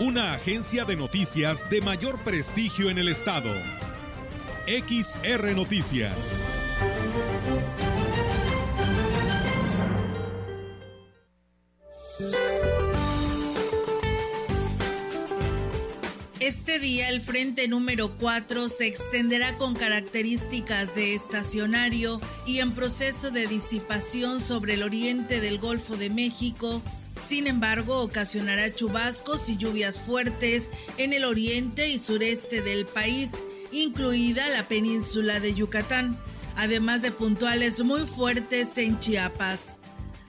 Una agencia de noticias de mayor prestigio en el estado. XR Noticias. Este día el frente número 4 se extenderá con características de estacionario y en proceso de disipación sobre el oriente del Golfo de México. Sin embargo, ocasionará chubascos y lluvias fuertes en el oriente y sureste del país, incluida la península de Yucatán, además de puntuales muy fuertes en Chiapas.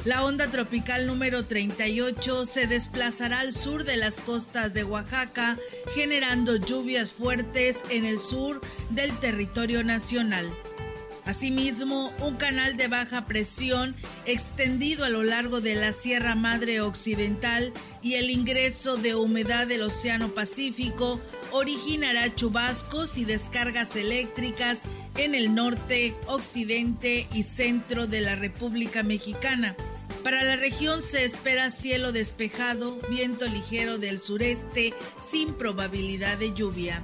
La onda tropical número 38 se desplazará al sur de las costas de Oaxaca, generando lluvias fuertes en el sur del territorio nacional. Asimismo, un canal de baja presión extendido a lo largo de la Sierra Madre Occidental y el ingreso de humedad del Océano Pacífico originará chubascos y descargas eléctricas en el norte, occidente y centro de la República Mexicana. Para la región se espera cielo despejado, viento ligero del sureste sin probabilidad de lluvia.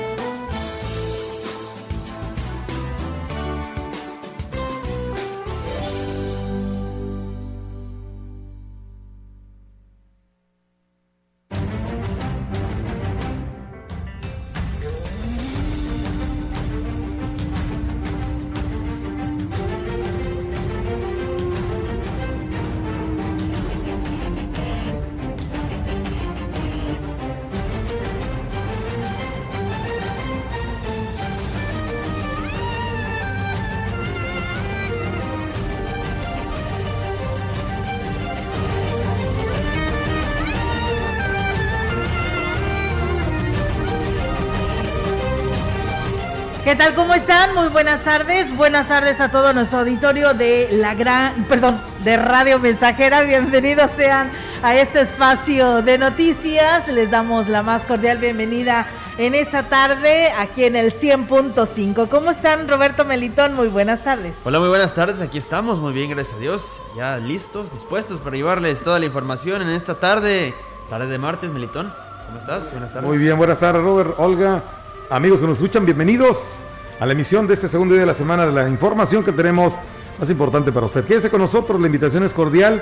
¿Qué tal? ¿Cómo están? Muy buenas tardes. Buenas tardes a todo nuestro auditorio de la gran, perdón, de Radio Mensajera. Bienvenidos sean a este espacio de noticias. Les damos la más cordial bienvenida en esta tarde aquí en el 100.5. ¿Cómo están, Roberto Melitón? Muy buenas tardes. Hola, muy buenas tardes. Aquí estamos, muy bien, gracias a Dios. Ya listos, dispuestos para llevarles toda la información en esta tarde, tarde de martes, Melitón. ¿Cómo estás? Buenas tardes. Muy bien, buenas tardes, Robert, Olga. Amigos que nos escuchan, bienvenidos a la emisión de este segundo día de la semana de la información que tenemos más importante para usted. Quédese con nosotros, la invitación es cordial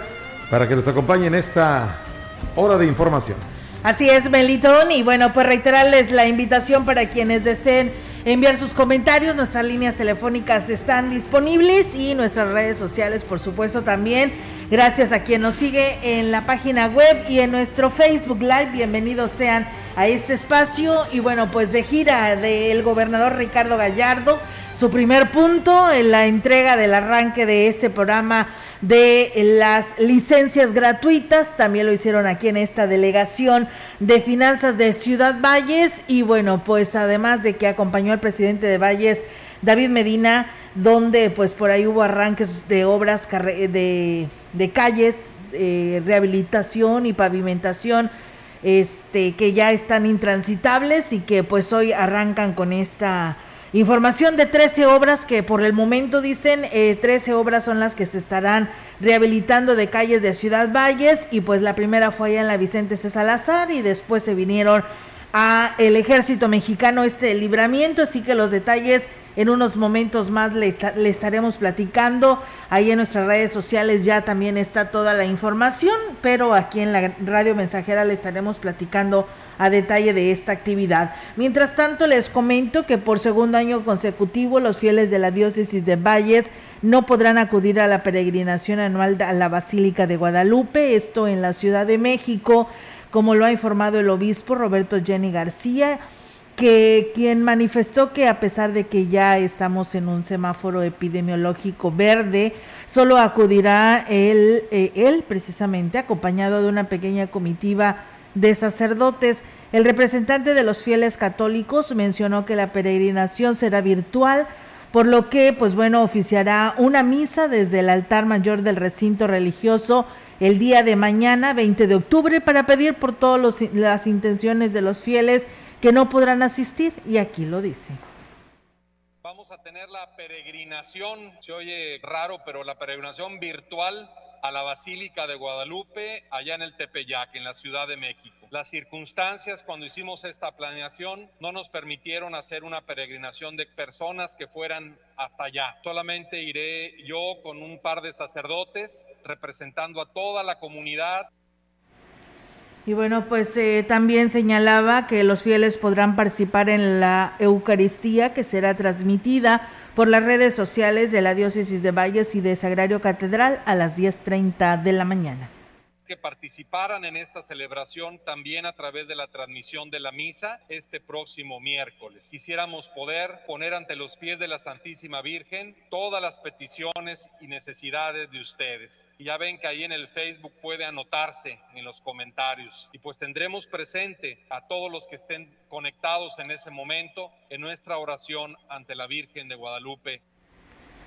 para que nos acompañe en esta hora de información. Así es, Melitón, y bueno, pues reiterarles la invitación para quienes deseen enviar sus comentarios. Nuestras líneas telefónicas están disponibles y nuestras redes sociales, por supuesto, también. Gracias a quien nos sigue en la página web y en nuestro Facebook Live. Bienvenidos sean a este espacio. Y bueno, pues de gira del gobernador Ricardo Gallardo, su primer punto en la entrega del arranque de este programa de las licencias gratuitas, también lo hicieron aquí en esta delegación de finanzas de Ciudad Valles. Y bueno, pues además de que acompañó al presidente de Valles, David Medina, donde pues por ahí hubo arranques de obras de, de calles, eh, rehabilitación y pavimentación este, que ya están intransitables y que pues hoy arrancan con esta información de 13 obras que por el momento dicen eh, 13 obras son las que se estarán rehabilitando de calles de Ciudad Valles y pues la primera fue allá en la Vicente C. Salazar y después se vinieron a el ejército mexicano este libramiento, así que los detalles en unos momentos más le, estaremos platicando. Ahí en nuestras redes sociales ya también está toda la información, pero aquí en la radio mensajera le estaremos platicando a detalle de esta actividad. Mientras tanto, les comento que por segundo año consecutivo los fieles de la diócesis de Valles no podrán acudir a la peregrinación anual a la Basílica de Guadalupe, esto en la Ciudad de México, como lo ha informado el obispo Roberto Jenny García que quien manifestó que a pesar de que ya estamos en un semáforo epidemiológico verde, solo acudirá él, eh, él precisamente acompañado de una pequeña comitiva de sacerdotes. El representante de los fieles católicos mencionó que la peregrinación será virtual, por lo que, pues bueno, oficiará una misa desde el altar mayor del recinto religioso el día de mañana, 20 de octubre, para pedir por todas las intenciones de los fieles que no podrán asistir, y aquí lo dice. Vamos a tener la peregrinación, se oye raro, pero la peregrinación virtual a la Basílica de Guadalupe, allá en el Tepeyac, en la Ciudad de México. Las circunstancias cuando hicimos esta planeación no nos permitieron hacer una peregrinación de personas que fueran hasta allá. Solamente iré yo con un par de sacerdotes representando a toda la comunidad. Y bueno, pues eh, también señalaba que los fieles podrán participar en la Eucaristía que será transmitida por las redes sociales de la Diócesis de Valles y de Sagrario Catedral a las 10.30 de la mañana que participaran en esta celebración también a través de la transmisión de la misa este próximo miércoles. Quisiéramos poder poner ante los pies de la Santísima Virgen todas las peticiones y necesidades de ustedes. Ya ven que ahí en el Facebook puede anotarse en los comentarios. Y pues tendremos presente a todos los que estén conectados en ese momento en nuestra oración ante la Virgen de Guadalupe.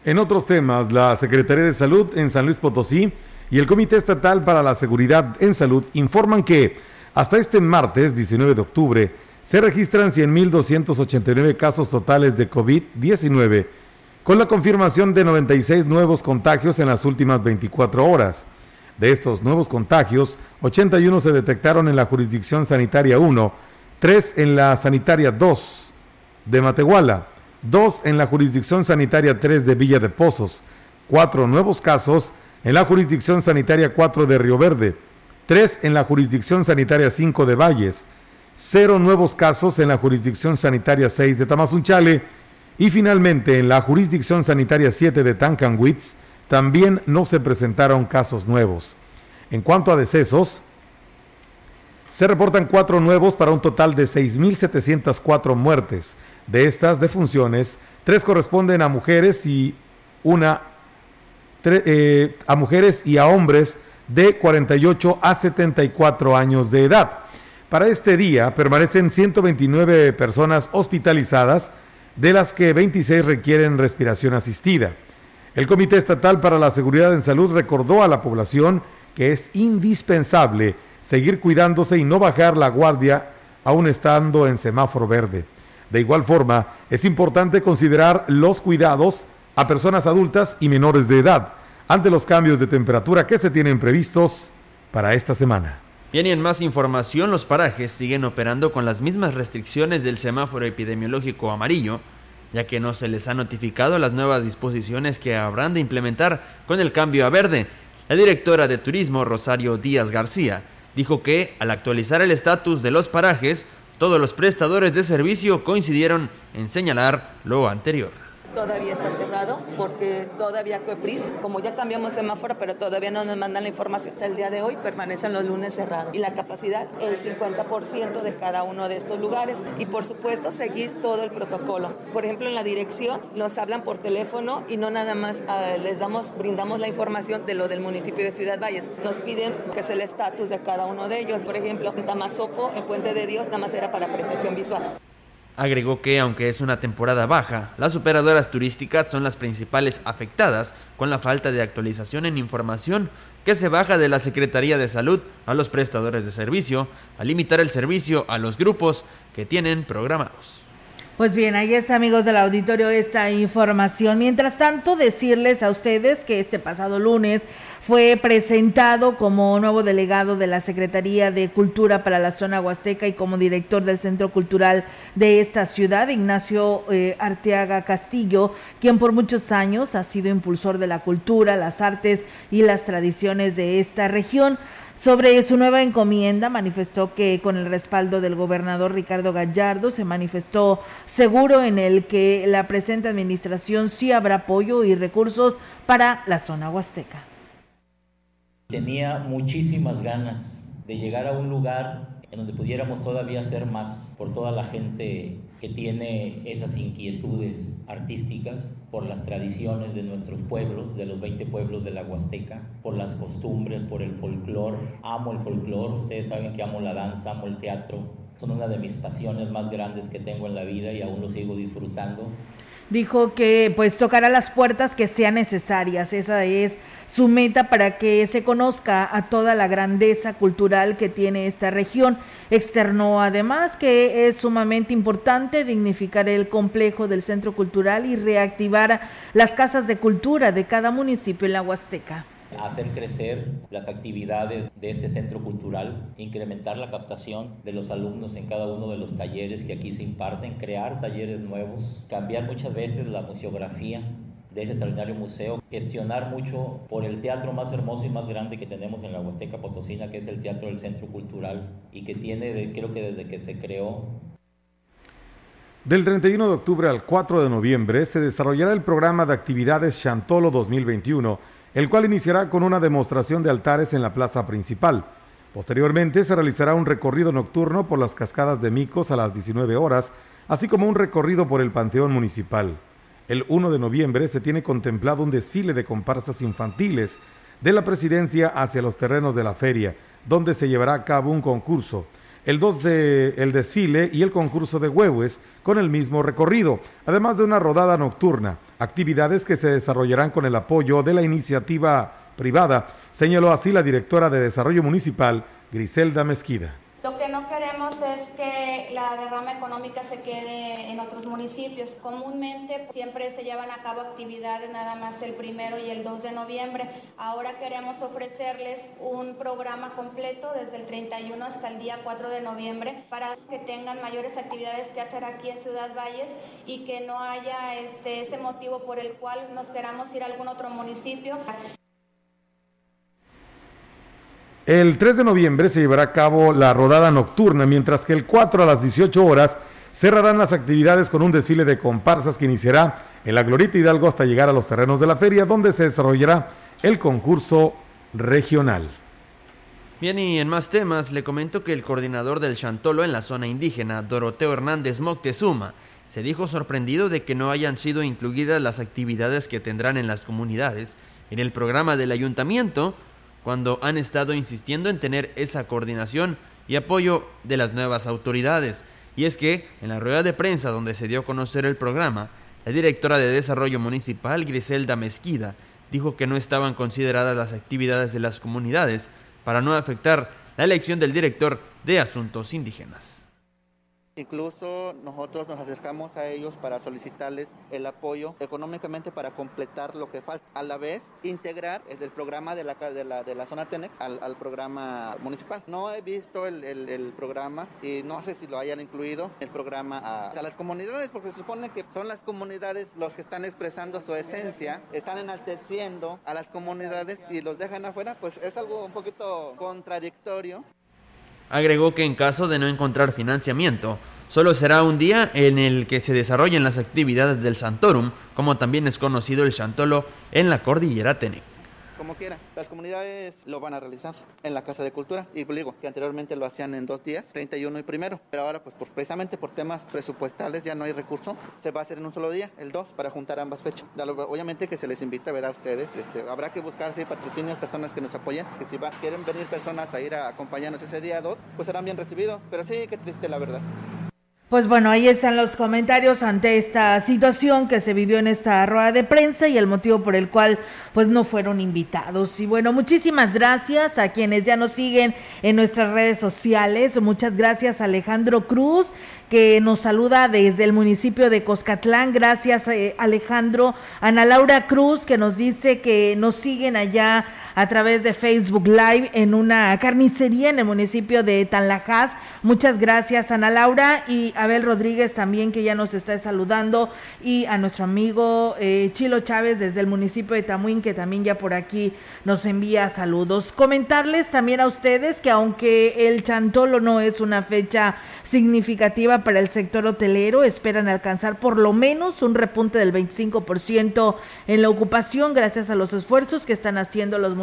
En otros temas, la Secretaría de Salud en San Luis Potosí y el Comité Estatal para la Seguridad en Salud informan que hasta este martes 19 de octubre se registran 100.289 casos totales de COVID-19, con la confirmación de 96 nuevos contagios en las últimas 24 horas. De estos nuevos contagios, 81 se detectaron en la jurisdicción sanitaria 1, 3 en la sanitaria 2 de Matehuala, 2 en la jurisdicción sanitaria 3 de Villa de Pozos, 4 nuevos casos en la jurisdicción sanitaria 4 de Río Verde, 3 en la jurisdicción sanitaria 5 de Valles, 0 nuevos casos en la jurisdicción sanitaria 6 de Tamazunchale y finalmente en la jurisdicción sanitaria 7 de Tancanwitz también no se presentaron casos nuevos. En cuanto a decesos, se reportan 4 nuevos para un total de 6.704 muertes. De estas defunciones, 3 corresponden a mujeres y una eh, a mujeres y a hombres de 48 a 74 años de edad. Para este día permanecen 129 personas hospitalizadas, de las que 26 requieren respiración asistida. El Comité Estatal para la Seguridad en Salud recordó a la población que es indispensable seguir cuidándose y no bajar la guardia aún estando en semáforo verde. De igual forma, es importante considerar los cuidados a personas adultas y menores de edad ante los cambios de temperatura que se tienen previstos para esta semana. Bien, y en más información, los parajes siguen operando con las mismas restricciones del semáforo epidemiológico amarillo, ya que no se les ha notificado las nuevas disposiciones que habrán de implementar con el cambio a verde. La directora de turismo, Rosario Díaz García, dijo que al actualizar el estatus de los parajes, todos los prestadores de servicio coincidieron en señalar lo anterior todavía está cerrado porque todavía COEPRIS, como ya cambiamos semáforo, pero todavía no nos mandan la información. Hasta el día de hoy permanecen los lunes cerrados y la capacidad el 50% de cada uno de estos lugares y por supuesto seguir todo el protocolo. Por ejemplo, en la dirección nos hablan por teléfono y no nada más ah, les damos, brindamos la información de lo del municipio de Ciudad Valles. Nos piden que es el estatus de cada uno de ellos. Por ejemplo, en Tamazopo, en Puente de Dios, nada más era para apreciación visual. Agregó que, aunque es una temporada baja, las operadoras turísticas son las principales afectadas con la falta de actualización en información que se baja de la Secretaría de Salud a los prestadores de servicio, a limitar el servicio a los grupos que tienen programados. Pues bien, ahí es amigos del auditorio esta información. Mientras tanto, decirles a ustedes que este pasado lunes fue presentado como nuevo delegado de la Secretaría de Cultura para la zona huasteca y como director del Centro Cultural de esta ciudad, Ignacio eh, Arteaga Castillo, quien por muchos años ha sido impulsor de la cultura, las artes y las tradiciones de esta región. Sobre su nueva encomienda, manifestó que con el respaldo del gobernador Ricardo Gallardo se manifestó seguro en el que la presente administración sí habrá apoyo y recursos para la zona huasteca. Tenía muchísimas ganas de llegar a un lugar en donde pudiéramos todavía hacer más por toda la gente que tiene esas inquietudes artísticas por las tradiciones de nuestros pueblos, de los 20 pueblos de la Huasteca, por las costumbres, por el folclore. Amo el folclore, ustedes saben que amo la danza, amo el teatro. Son una de mis pasiones más grandes que tengo en la vida y aún lo sigo disfrutando dijo que pues tocará las puertas que sean necesarias. Esa es su meta para que se conozca a toda la grandeza cultural que tiene esta región. Externó además que es sumamente importante dignificar el complejo del centro cultural y reactivar las casas de cultura de cada municipio en la Huasteca hacer crecer las actividades de este centro cultural, incrementar la captación de los alumnos en cada uno de los talleres que aquí se imparten, crear talleres nuevos, cambiar muchas veces la museografía de ese extraordinario museo, gestionar mucho por el teatro más hermoso y más grande que tenemos en la Huasteca Potosina, que es el Teatro del Centro Cultural, y que tiene, creo que desde que se creó, del 31 de octubre al 4 de noviembre se desarrollará el programa de actividades Chantolo 2021 el cual iniciará con una demostración de altares en la plaza principal. Posteriormente se realizará un recorrido nocturno por las cascadas de Micos a las 19 horas, así como un recorrido por el Panteón Municipal. El 1 de noviembre se tiene contemplado un desfile de comparsas infantiles de la presidencia hacia los terrenos de la feria, donde se llevará a cabo un concurso el 2 de el desfile y el concurso de huevos con el mismo recorrido, además de una rodada nocturna, actividades que se desarrollarán con el apoyo de la iniciativa privada, señaló así la directora de Desarrollo Municipal, Griselda Mezquida. Lo que no queremos es que la derrama económica se quede en otros municipios. Comúnmente siempre se llevan a cabo actividades nada más el primero y el 2 de noviembre. Ahora queremos ofrecerles un programa completo desde el 31 hasta el día 4 de noviembre para que tengan mayores actividades que hacer aquí en Ciudad Valles y que no haya este, ese motivo por el cual nos queramos ir a algún otro municipio. El 3 de noviembre se llevará a cabo la rodada nocturna, mientras que el 4 a las 18 horas cerrarán las actividades con un desfile de comparsas que iniciará en la Glorita Hidalgo hasta llegar a los terrenos de la feria, donde se desarrollará el concurso regional. Bien, y en más temas, le comento que el coordinador del Chantolo en la zona indígena, Doroteo Hernández Moctezuma, se dijo sorprendido de que no hayan sido incluidas las actividades que tendrán en las comunidades en el programa del ayuntamiento cuando han estado insistiendo en tener esa coordinación y apoyo de las nuevas autoridades. Y es que, en la rueda de prensa donde se dio a conocer el programa, la directora de Desarrollo Municipal, Griselda Mezquida, dijo que no estaban consideradas las actividades de las comunidades para no afectar la elección del director de Asuntos Indígenas. Incluso nosotros nos acercamos a ellos para solicitarles el apoyo económicamente para completar lo que falta. A la vez, integrar el programa de la, de la, de la zona TENEC al, programa municipal. No he visto el, el, programa y no sé si lo hayan incluido el programa a, a, las comunidades, porque se supone que son las comunidades los que están expresando su esencia, están enalteciendo a las comunidades y los dejan afuera, pues es algo un poquito contradictorio. Agregó que en caso de no encontrar financiamiento, solo será un día en el que se desarrollen las actividades del Santorum, como también es conocido el Chantolo en la cordillera Tenec como quiera. Las comunidades lo van a realizar en la Casa de Cultura. Y pues digo que anteriormente lo hacían en dos días, 31 y primero. Pero ahora, pues, precisamente por temas presupuestales ya no hay recurso. Se va a hacer en un solo día, el 2, para juntar ambas fechas. Obviamente que se les invita, ¿verdad? A ustedes. Este, habrá que buscar, si patrocinios, personas que nos apoyen. Que si quieren venir personas a ir a acompañarnos ese día 2, pues serán bien recibidos. Pero sí, qué triste la verdad. Pues bueno, ahí están los comentarios ante esta situación que se vivió en esta rueda de prensa y el motivo por el cual pues no fueron invitados. Y bueno, muchísimas gracias a quienes ya nos siguen en nuestras redes sociales. Muchas gracias Alejandro Cruz, que nos saluda desde el municipio de Coscatlán. Gracias, eh, Alejandro. Ana Laura Cruz, que nos dice que nos siguen allá a través de Facebook Live en una carnicería en el municipio de Tanlajas. Muchas gracias, Ana Laura. Y Abel Rodríguez también, que ya nos está saludando. Y a nuestro amigo eh, Chilo Chávez desde el municipio de Tamuín, que también ya por aquí nos envía saludos. Comentarles también a ustedes que aunque el Chantolo no es una fecha significativa para el sector hotelero. Esperan alcanzar por lo menos un repunte del 25% en la ocupación gracias a los esfuerzos que están haciendo los municipios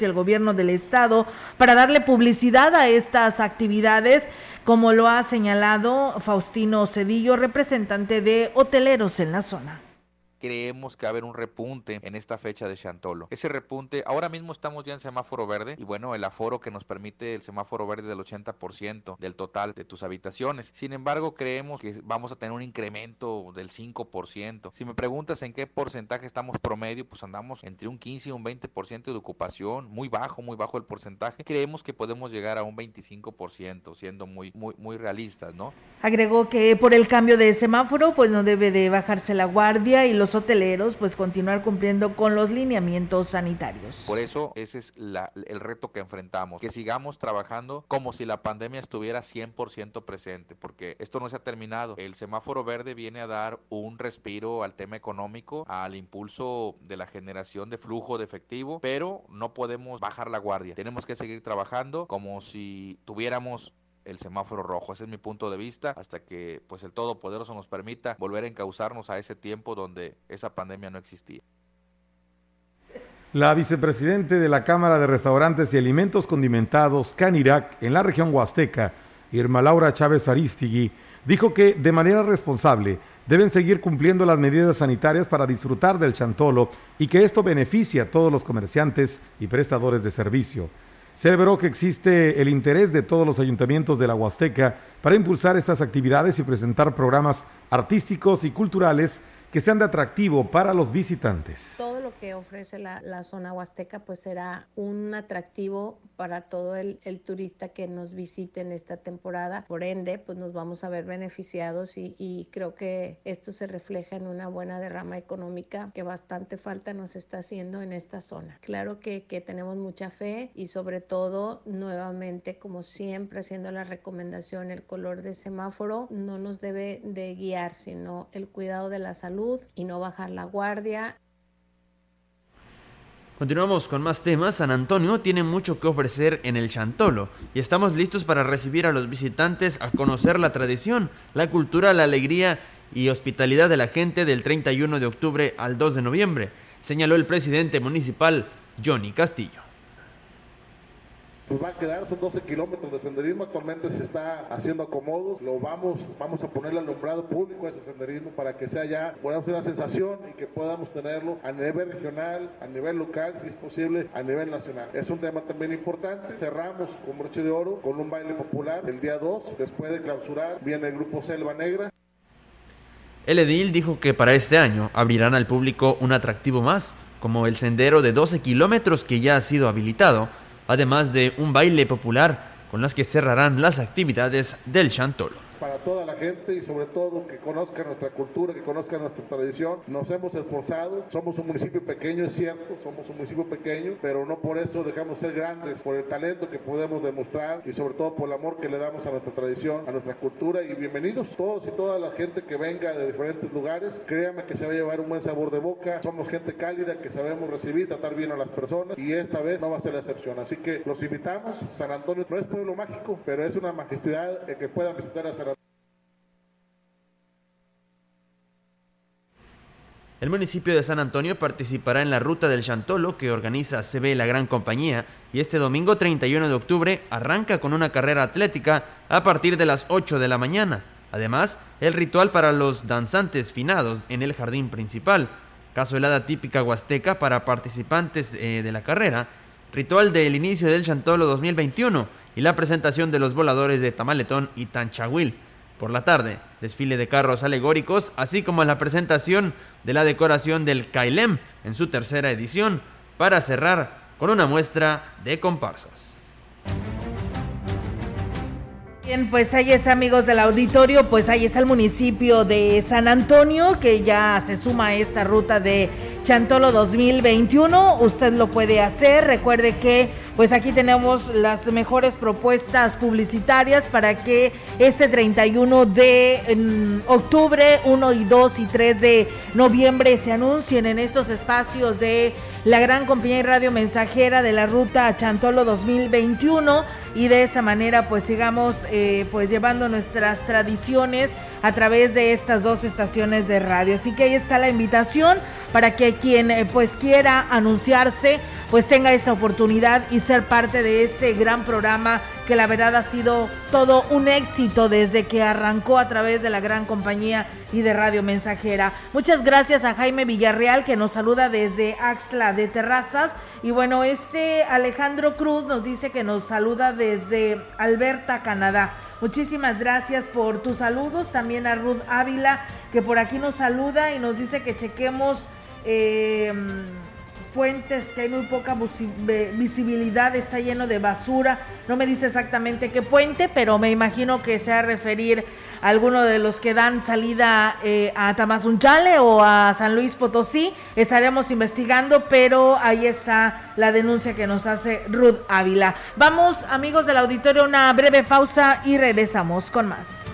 y el gobierno del estado para darle publicidad a estas actividades, como lo ha señalado Faustino Cedillo, representante de hoteleros en la zona creemos que va a haber un repunte en esta fecha de Chantolo. Ese repunte, ahora mismo estamos ya en semáforo verde y bueno, el aforo que nos permite el semáforo verde del 80% del total de tus habitaciones. Sin embargo, creemos que vamos a tener un incremento del 5%. Si me preguntas en qué porcentaje estamos promedio, pues andamos entre un 15 y un 20% de ocupación, muy bajo, muy bajo el porcentaje. Creemos que podemos llegar a un 25%, siendo muy, muy, muy realistas, ¿no? Agregó que por el cambio de semáforo, pues no debe de bajarse la guardia y los hoteleros pues continuar cumpliendo con los lineamientos sanitarios. Por eso ese es el reto que enfrentamos, que sigamos trabajando como si la pandemia estuviera 100% presente, porque esto no se ha terminado. El semáforo verde viene a dar un respiro al tema económico, al impulso de la generación de flujo de efectivo, pero no podemos bajar la guardia. Tenemos que seguir trabajando como si tuviéramos el semáforo rojo. Ese es mi punto de vista hasta que pues el Todopoderoso nos permita volver a encauzarnos a ese tiempo donde esa pandemia no existía. La vicepresidente de la Cámara de Restaurantes y Alimentos Condimentados, Canirac, en la región Huasteca, Irma Laura Chávez Aristigui, dijo que de manera responsable deben seguir cumpliendo las medidas sanitarias para disfrutar del chantolo y que esto beneficia a todos los comerciantes y prestadores de servicio. Celebró que existe el interés de todos los ayuntamientos de la Huasteca para impulsar estas actividades y presentar programas artísticos y culturales que sean de atractivo para los visitantes. Todo lo que ofrece la, zona huasteca pues será un atractivo para todo el, turista que nos visite en esta temporada. Por ende, pues nos vamos a ver beneficiados y, creo que esto se refleja en una buena derrama económica que bastante falta nos está haciendo en esta zona. Claro que, que tenemos mucha fe y sobre todo, nuevamente, como siempre, haciendo la recomendación, el color de semáforo no nos debe de guiar, sino el cuidado de la salud y no bajar la guardia. Continuamos con más temas. San Antonio tiene mucho que ofrecer en el Chantolo y estamos listos para recibir a los visitantes a conocer la tradición, la cultura, la alegría y hospitalidad de la gente del 31 de octubre al 2 de noviembre, señaló el presidente municipal Johnny Castillo pues va a quedar, son 12 kilómetros de senderismo, actualmente se está haciendo acomodos, lo vamos, vamos a ponerle alumbrado público a ese senderismo para que sea ya, podamos una sensación y que podamos tenerlo a nivel regional, a nivel local, si es posible, a nivel nacional. Es un tema también importante, cerramos con broche de oro, con un baile popular el día 2, después de clausurar, viene el grupo Selva Negra. El edil dijo que para este año abrirán al público un atractivo más, como el sendero de 12 kilómetros que ya ha sido habilitado, además de un baile popular con las que cerrarán las actividades del Chantolo para toda la gente y sobre todo que conozca nuestra cultura, que conozca nuestra tradición. Nos hemos esforzado, somos un municipio pequeño, es cierto, somos un municipio pequeño, pero no por eso dejamos ser grandes, por el talento que podemos demostrar y sobre todo por el amor que le damos a nuestra tradición, a nuestra cultura y bienvenidos todos y toda la gente que venga de diferentes lugares. Créame que se va a llevar un buen sabor de boca, somos gente cálida que sabemos recibir, tratar bien a las personas y esta vez no va a ser la excepción. Así que los invitamos, San Antonio no es pueblo mágico, pero es una majestad que puedan visitar a San Antonio El municipio de San Antonio participará en la ruta del Chantolo que organiza CB La Gran Compañía y este domingo 31 de octubre arranca con una carrera atlética a partir de las 8 de la mañana. Además, el ritual para los danzantes finados en el jardín principal, cazuelada típica huasteca para participantes eh, de la carrera, ritual del inicio del Chantolo 2021 y la presentación de los voladores de Tamaletón y Tanchahuil. Por la tarde, desfile de carros alegóricos, así como la presentación de la decoración del Kailem en su tercera edición, para cerrar con una muestra de comparsas. Bien, pues ahí está, amigos del auditorio, pues ahí está el municipio de San Antonio, que ya se suma a esta ruta de Chantolo 2021. Usted lo puede hacer. Recuerde que pues aquí tenemos las mejores propuestas publicitarias para que este 31 de octubre, 1 y 2 y 3 de noviembre se anuncien en estos espacios de la gran compañía y radio mensajera de la ruta Chantolo 2021 y de esa manera pues sigamos eh, pues llevando nuestras tradiciones a través de estas dos estaciones de radio. Así que ahí está la invitación para que quien eh, pues quiera anunciarse pues tenga esta oportunidad y ser parte de este gran programa que la verdad ha sido todo un éxito desde que arrancó a través de la gran compañía y de Radio Mensajera. Muchas gracias a Jaime Villarreal que nos saluda desde Axla de Terrazas. Y bueno, este Alejandro Cruz nos dice que nos saluda desde Alberta, Canadá. Muchísimas gracias por tus saludos. También a Ruth Ávila que por aquí nos saluda y nos dice que chequemos. Eh, puentes que hay muy poca visibilidad, está lleno de basura. No me dice exactamente qué puente, pero me imagino que se va a referir a alguno de los que dan salida eh, a Tamazunchale o a San Luis Potosí. Estaremos investigando, pero ahí está la denuncia que nos hace Ruth Ávila. Vamos, amigos del auditorio, una breve pausa y regresamos con más.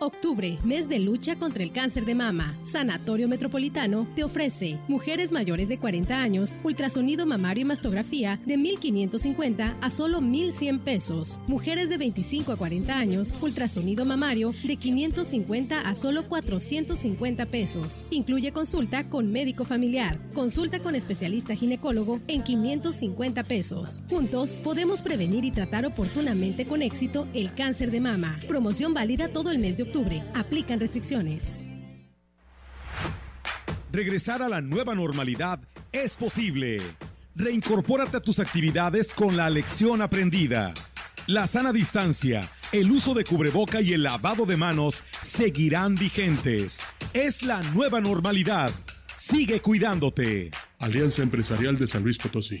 Octubre, mes de lucha contra el cáncer de mama. Sanatorio Metropolitano te ofrece mujeres mayores de 40 años, ultrasonido mamario y mastografía de 1.550 a solo 1.100 pesos. Mujeres de 25 a 40 años, ultrasonido mamario de 550 a solo 450 pesos. Incluye consulta con médico familiar, consulta con especialista ginecólogo en 550 pesos. Juntos podemos prevenir y tratar oportunamente con éxito el cáncer de mama. Promoción válida todo el mes de octubre Aplican restricciones. Regresar a la nueva normalidad es posible. Reincorpórate a tus actividades con la lección aprendida. La sana distancia, el uso de cubreboca y el lavado de manos seguirán vigentes. Es la nueva normalidad. Sigue cuidándote. Alianza Empresarial de San Luis Potosí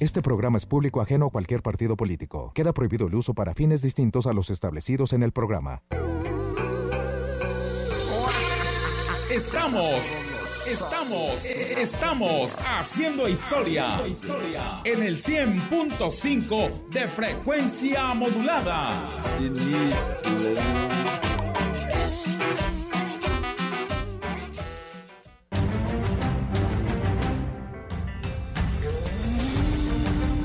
Este programa es público ajeno a cualquier partido político. Queda prohibido el uso para fines distintos a los establecidos en el programa. Estamos, estamos, estamos haciendo historia en el 100.5 de frecuencia modulada.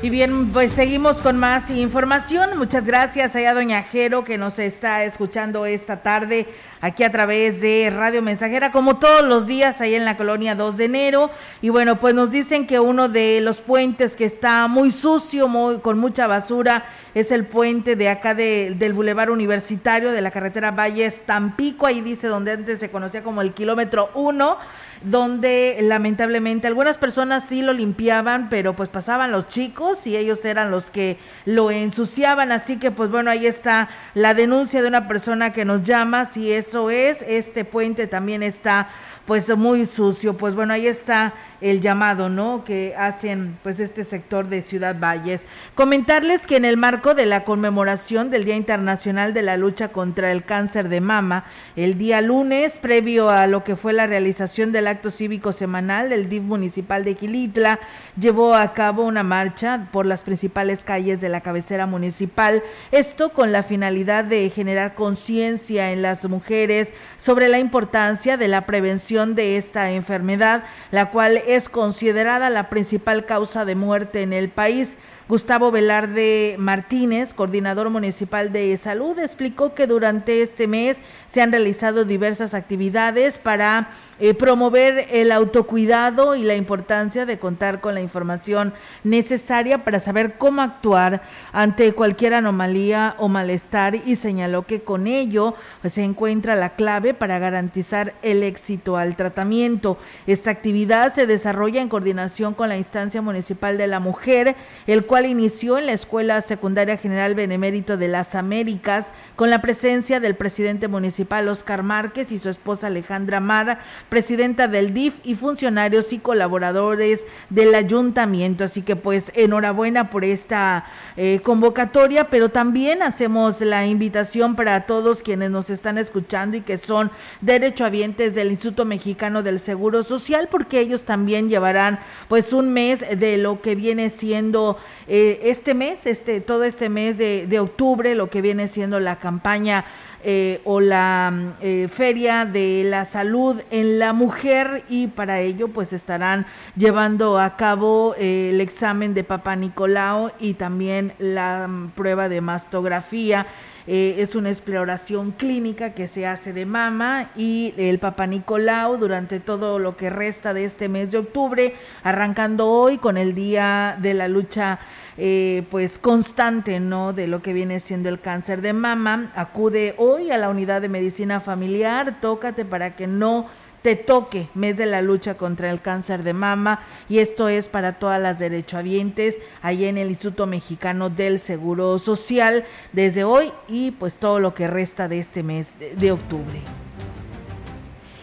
Y bien, pues seguimos con más información. Muchas gracias a Doña Jero que nos está escuchando esta tarde aquí a través de Radio Mensajera, como todos los días ahí en la colonia 2 de enero. Y bueno, pues nos dicen que uno de los puentes que está muy sucio, muy, con mucha basura, es el puente de acá del Boulevard Universitario de la carretera Valles Tampico. Ahí dice donde antes se conocía como el kilómetro 1 donde lamentablemente algunas personas sí lo limpiaban, pero pues pasaban los chicos y ellos eran los que lo ensuciaban. Así que pues bueno, ahí está la denuncia de una persona que nos llama, si eso es, este puente también está pues muy sucio. Pues bueno, ahí está el llamado, ¿no? Que hacen pues este sector de Ciudad Valles. Comentarles que en el marco de la conmemoración del Día Internacional de la Lucha contra el Cáncer de Mama, el día lunes, previo a lo que fue la realización del acto cívico semanal del DIF municipal de Quilitla, llevó a cabo una marcha por las principales calles de la cabecera municipal, esto con la finalidad de generar conciencia en las mujeres sobre la importancia de la prevención de esta enfermedad, la cual es considerada la principal causa de muerte en el país. Gustavo Velarde Martínez, coordinador municipal de salud, explicó que durante este mes se han realizado diversas actividades para eh, promover el autocuidado y la importancia de contar con la información necesaria para saber cómo actuar ante cualquier anomalía o malestar y señaló que con ello pues, se encuentra la clave para garantizar el éxito al tratamiento. Esta actividad se desarrolla en coordinación con la instancia municipal de la mujer, el cual inició en la Escuela Secundaria General Benemérito de las Américas con la presencia del presidente municipal Oscar Márquez y su esposa Alejandra Mara presidenta del DIF y funcionarios y colaboradores del ayuntamiento. Así que pues enhorabuena por esta eh, convocatoria, pero también hacemos la invitación para todos quienes nos están escuchando y que son derechohabientes del Instituto Mexicano del Seguro Social, porque ellos también llevarán pues un mes de lo que viene siendo eh, este mes, este, todo este mes de, de octubre, lo que viene siendo la campaña eh, o la eh, Feria de la Salud en la Mujer y para ello pues estarán llevando a cabo eh, el examen de Papa Nicolau y también la mm, prueba de mastografía. Es una exploración clínica que se hace de mama y el Papa Nicolau durante todo lo que resta de este mes de octubre, arrancando hoy con el Día de la Lucha eh, pues constante, ¿no? De lo que viene siendo el cáncer de mama. Acude hoy a la unidad de medicina familiar, tócate para que no te toque mes de la lucha contra el cáncer de mama y esto es para todas las derechohabientes ahí en el Instituto Mexicano del Seguro Social desde hoy y pues todo lo que resta de este mes de octubre.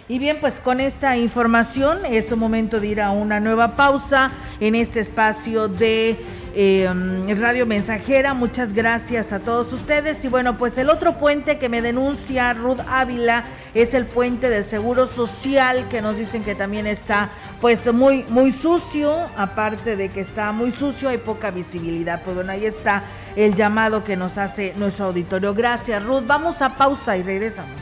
Y bien, pues con esta información es un momento de ir a una nueva pausa en este espacio de eh, Radio Mensajera. Muchas gracias a todos ustedes. Y bueno, pues el otro puente que me denuncia Ruth Ávila es el puente del Seguro Social, que nos dicen que también está pues muy, muy sucio. Aparte de que está muy sucio, hay poca visibilidad. Pues bueno, ahí está el llamado que nos hace nuestro auditorio. Gracias, Ruth. Vamos a pausa y regresamos.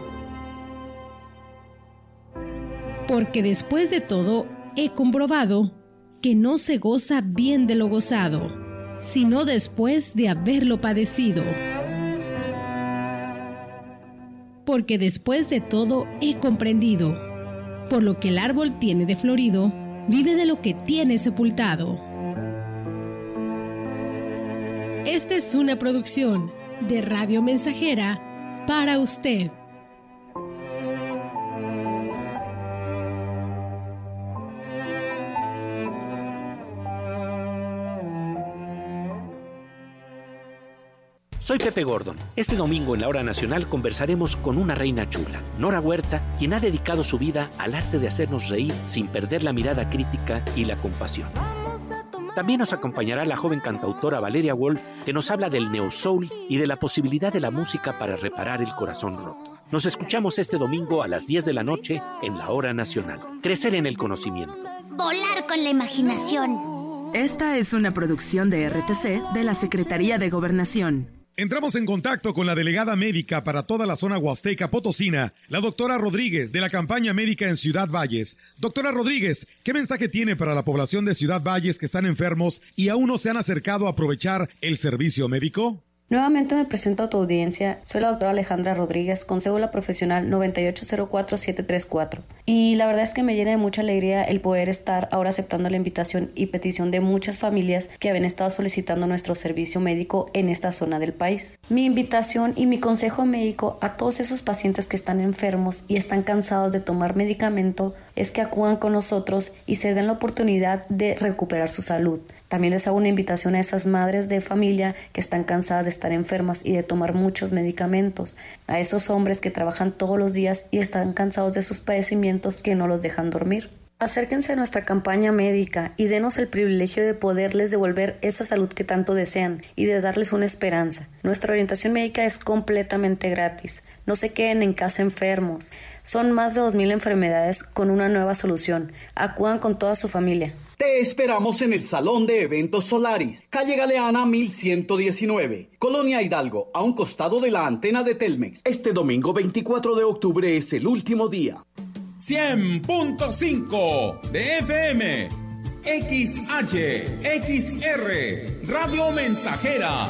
Porque después de todo, he comprobado que no se goza bien de lo gozado, sino después de haberlo padecido. Porque después de todo he comprendido, por lo que el árbol tiene de florido, vive de lo que tiene sepultado. Esta es una producción de Radio Mensajera para usted. Soy Pepe Gordon. Este domingo en la Hora Nacional conversaremos con una reina chula, Nora Huerta, quien ha dedicado su vida al arte de hacernos reír sin perder la mirada crítica y la compasión. También nos acompañará la joven cantautora Valeria Wolf, que nos habla del neo soul y de la posibilidad de la música para reparar el corazón roto. Nos escuchamos este domingo a las 10 de la noche en la Hora Nacional. Crecer en el conocimiento. Volar con la imaginación. Esta es una producción de RTC de la Secretaría de Gobernación. Entramos en contacto con la delegada médica para toda la zona huasteca potosina, la doctora Rodríguez, de la campaña médica en Ciudad Valles. Doctora Rodríguez, ¿qué mensaje tiene para la población de Ciudad Valles que están enfermos y aún no se han acercado a aprovechar el servicio médico? Nuevamente me presento a tu audiencia. Soy la doctora Alejandra Rodríguez, con cédula profesional 9804734. Y la verdad es que me llena de mucha alegría el poder estar ahora aceptando la invitación y petición de muchas familias que habían estado solicitando nuestro servicio médico en esta zona del país. Mi invitación y mi consejo médico a todos esos pacientes que están enfermos y están cansados de tomar medicamento es que acudan con nosotros y se den la oportunidad de recuperar su salud. También les hago una invitación a esas madres de familia que están cansadas de estar enfermas y de tomar muchos medicamentos, a esos hombres que trabajan todos los días y están cansados de sus padecimientos que no los dejan dormir. Acérquense a nuestra campaña médica y denos el privilegio de poderles devolver esa salud que tanto desean y de darles una esperanza. Nuestra orientación médica es completamente gratis. No se queden en casa enfermos. Son más de 2.000 enfermedades con una nueva solución. Acudan con toda su familia. Te esperamos en el Salón de Eventos Solaris, calle Galeana 1119, Colonia Hidalgo, a un costado de la antena de Telmex. Este domingo 24 de octubre es el último día. 100.5 de FM, XH, XR, Radio Mensajera.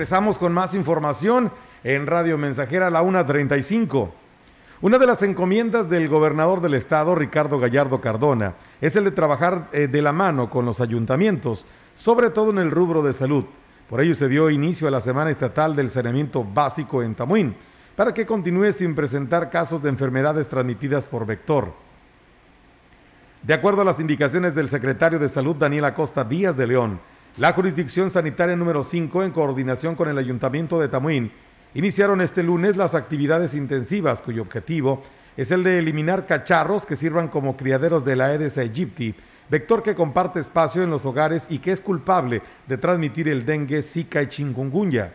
Regresamos con más información en Radio Mensajera a la 1.35. Una de las encomiendas del gobernador del estado, Ricardo Gallardo Cardona, es el de trabajar eh, de la mano con los ayuntamientos, sobre todo en el rubro de salud. Por ello se dio inicio a la Semana Estatal del Saneamiento Básico en Tamuín, para que continúe sin presentar casos de enfermedades transmitidas por vector. De acuerdo a las indicaciones del secretario de Salud Daniel Acosta Díaz de León, la jurisdicción sanitaria número 5, en coordinación con el Ayuntamiento de Tamuín, iniciaron este lunes las actividades intensivas cuyo objetivo es el de eliminar cacharros que sirvan como criaderos de la Aedes aegypti, vector que comparte espacio en los hogares y que es culpable de transmitir el dengue, zika y chikungunya.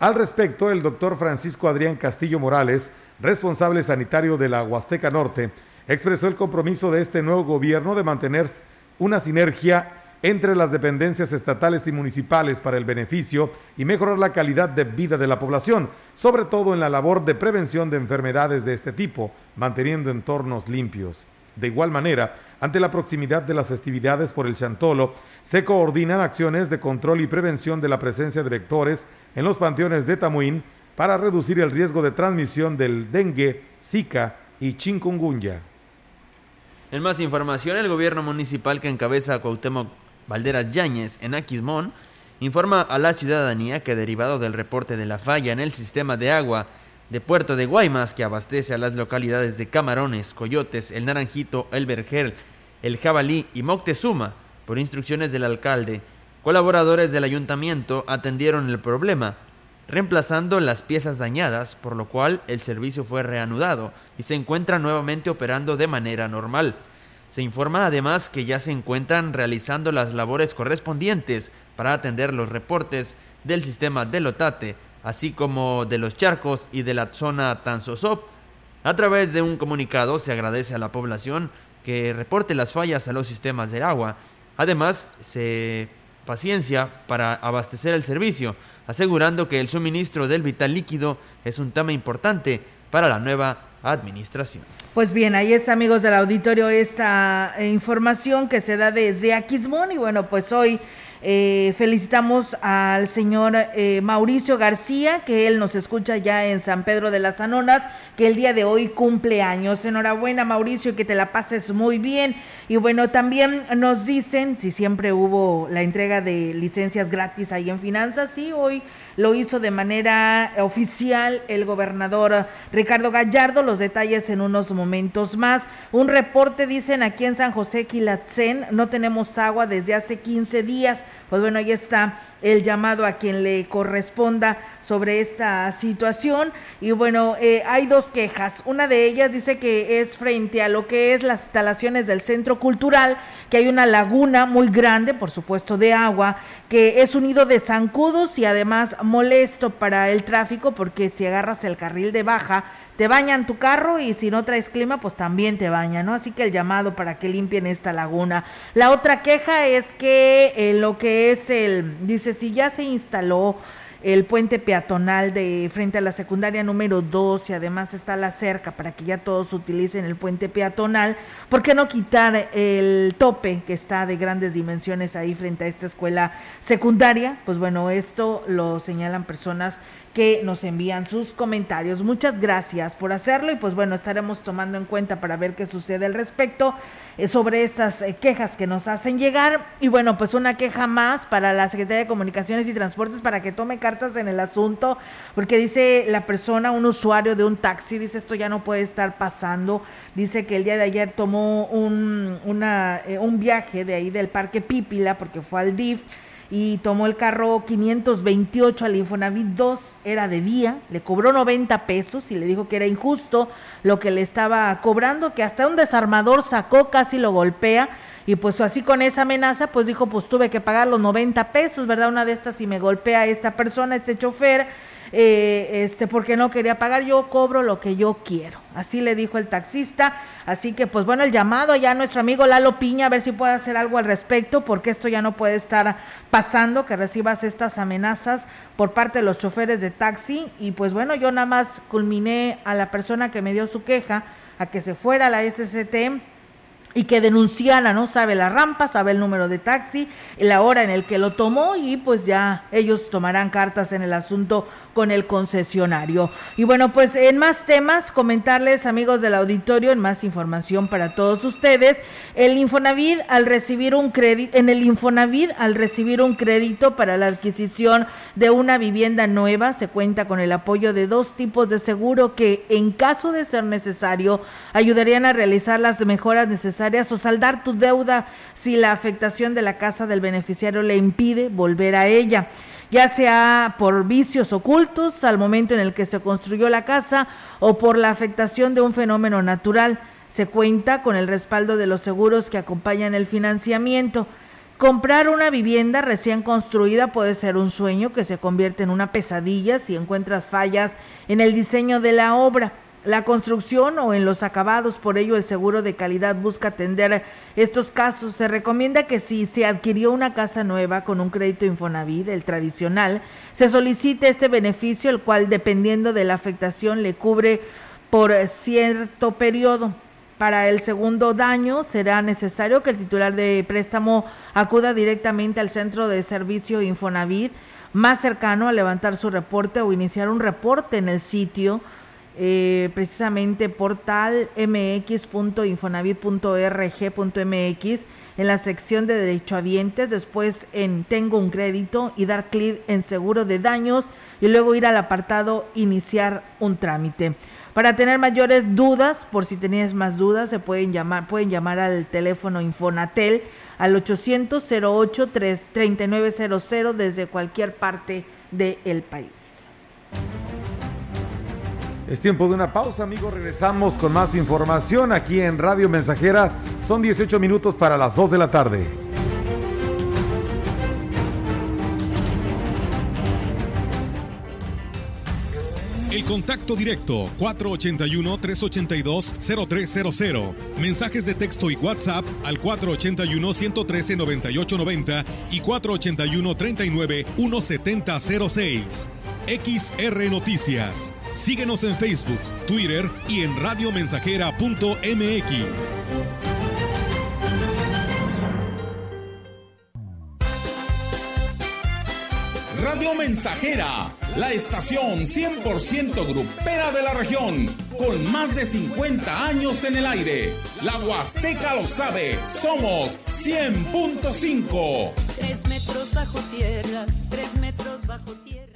Al respecto, el doctor Francisco Adrián Castillo Morales, responsable sanitario de la Huasteca Norte, expresó el compromiso de este nuevo gobierno de mantener una sinergia entre las dependencias estatales y municipales para el beneficio y mejorar la calidad de vida de la población, sobre todo en la labor de prevención de enfermedades de este tipo, manteniendo entornos limpios. De igual manera, ante la proximidad de las festividades por el Chantolo, se coordinan acciones de control y prevención de la presencia de vectores en los panteones de Tamuín para reducir el riesgo de transmisión del dengue, zika y chikungunya. En más información, el gobierno municipal que encabeza Cuauhtémoc Valderas Yáñez en Aquismón informa a la ciudadanía que derivado del reporte de la falla en el sistema de agua de Puerto de Guaymas que abastece a las localidades de Camarones, Coyotes, El Naranjito, El Vergel, El Jabalí y Moctezuma, por instrucciones del alcalde, colaboradores del ayuntamiento atendieron el problema, reemplazando las piezas dañadas, por lo cual el servicio fue reanudado y se encuentra nuevamente operando de manera normal. Se informa además que ya se encuentran realizando las labores correspondientes para atender los reportes del sistema de Lotate, así como de los charcos y de la zona Tanzosop. A través de un comunicado se agradece a la población que reporte las fallas a los sistemas de agua. Además, se paciencia para abastecer el servicio, asegurando que el suministro del vital líquido es un tema importante para la nueva administración. Pues bien, ahí es amigos del auditorio esta eh, información que se da desde Aquismón y bueno, pues hoy eh, felicitamos al señor eh, Mauricio García, que él nos escucha ya en San Pedro de las Anonas, que el día de hoy cumple años. Enhorabuena, Mauricio, que te la pases muy bien. Y bueno, también nos dicen si siempre hubo la entrega de licencias gratis ahí en finanzas. Sí, hoy lo hizo de manera oficial el gobernador Ricardo Gallardo. Los detalles en unos momentos más. Un reporte, dicen aquí en San José Quilatzen, no tenemos agua desde hace 15 días. Pues bueno, ahí está el llamado a quien le corresponda sobre esta situación. Y bueno, eh, hay dos quejas. Una de ellas dice que es frente a lo que es las instalaciones del Centro Cultural, que hay una laguna muy grande, por supuesto, de agua, que es un nido de zancudos y además molesto para el tráfico porque si agarras el carril de baja, te bañan tu carro y si no traes clima, pues también te bañan, ¿no? Así que el llamado para que limpien esta laguna. La otra queja es que en lo que es el, dice, si ya se instaló el puente peatonal de frente a la secundaria número 2 y además está la cerca para que ya todos utilicen el puente peatonal, ¿por qué no quitar el tope que está de grandes dimensiones ahí frente a esta escuela secundaria? Pues bueno, esto lo señalan personas que nos envían sus comentarios. Muchas gracias por hacerlo y pues bueno, estaremos tomando en cuenta para ver qué sucede al respecto eh, sobre estas eh, quejas que nos hacen llegar. Y bueno, pues una queja más para la Secretaría de Comunicaciones y Transportes para que tome cartas en el asunto, porque dice la persona, un usuario de un taxi, dice esto ya no puede estar pasando. Dice que el día de ayer tomó un, una, eh, un viaje de ahí del Parque Pípila porque fue al DIF y tomó el carro 528 al Infonavit 2, era de día, le cobró 90 pesos y le dijo que era injusto lo que le estaba cobrando, que hasta un desarmador sacó, casi lo golpea. Y pues así con esa amenaza, pues dijo, pues tuve que pagar los 90 pesos, ¿verdad? Una de estas y me golpea esta persona, este chofer, eh, este, porque no quería pagar, yo cobro lo que yo quiero. Así le dijo el taxista. Así que, pues bueno, el llamado ya a nuestro amigo Lalo Piña, a ver si puede hacer algo al respecto, porque esto ya no puede estar pasando, que recibas estas amenazas por parte de los choferes de taxi. Y pues bueno, yo nada más culminé a la persona que me dio su queja a que se fuera a la SCT y que denunciara, no sabe la rampa, sabe el número de taxi, la hora en el que lo tomó y pues ya ellos tomarán cartas en el asunto con el concesionario. Y bueno, pues en más temas, comentarles amigos del auditorio, en más información para todos ustedes, el Infonavit al recibir un crédito, en el Infonavit al recibir un crédito para la adquisición de una vivienda nueva, se cuenta con el apoyo de dos tipos de seguro que en caso de ser necesario ayudarían a realizar las mejoras necesarias o saldar tu deuda si la afectación de la casa del beneficiario le impide volver a ella ya sea por vicios ocultos al momento en el que se construyó la casa o por la afectación de un fenómeno natural. Se cuenta con el respaldo de los seguros que acompañan el financiamiento. Comprar una vivienda recién construida puede ser un sueño que se convierte en una pesadilla si encuentras fallas en el diseño de la obra la construcción o en los acabados. Por ello, el seguro de calidad busca atender estos casos. Se recomienda que si se adquirió una casa nueva con un crédito Infonavit, el tradicional, se solicite este beneficio, el cual, dependiendo de la afectación, le cubre por cierto periodo. Para el segundo daño será necesario que el titular de préstamo acuda directamente al centro de servicio Infonavit más cercano a levantar su reporte o iniciar un reporte en el sitio eh, precisamente portal mx.infonavit.rg.mx en la sección de derechohabientes, después en tengo un crédito y dar clic en seguro de daños y luego ir al apartado iniciar un trámite. Para tener mayores dudas, por si tenías más dudas, se pueden llamar, pueden llamar al teléfono Infonatel al 800 08 3900 desde cualquier parte del país. Es tiempo de una pausa, amigos. Regresamos con más información aquí en Radio Mensajera. Son 18 minutos para las 2 de la tarde. El contacto directo 481-382-0300. Mensajes de texto y WhatsApp al 481-113-9890 y 481-39-1706. XR Noticias. Síguenos en Facebook, Twitter y en radiomensajera.mx. Radio Mensajera, la estación 100% grupera de la región, con más de 50 años en el aire. La Huasteca lo sabe, somos 100.5. Tres metros bajo tierra, tres metros bajo tierra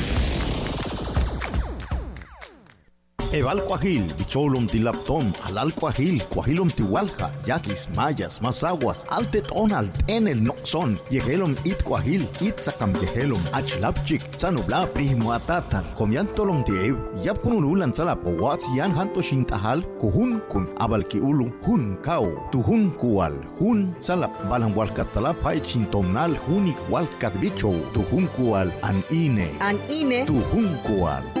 Eval Cuajil, Bicholom Tilaptom, Alal Cuajil, Cuajilom Tihualja, Yaquis, Mayas, Mazaguas, Altet Onalt, Enel Noxon, Yegelom It Cuajil, Itzakam Yegelom, Achlapchik, Zanubla Primo Atatan, Comiantolom Tiev, Yapkunulan Salapo, Wats Yan Hanto Shintahal, Kuhun Kun, Abalki Ulu, Hun Kao, Tuhun Kual, Hun Salap, Balan Walkatalap, Chintomnal, Hunik Walkat Bicho, Tuhun Kual, An Ine, An Ine, Tuhun Kual.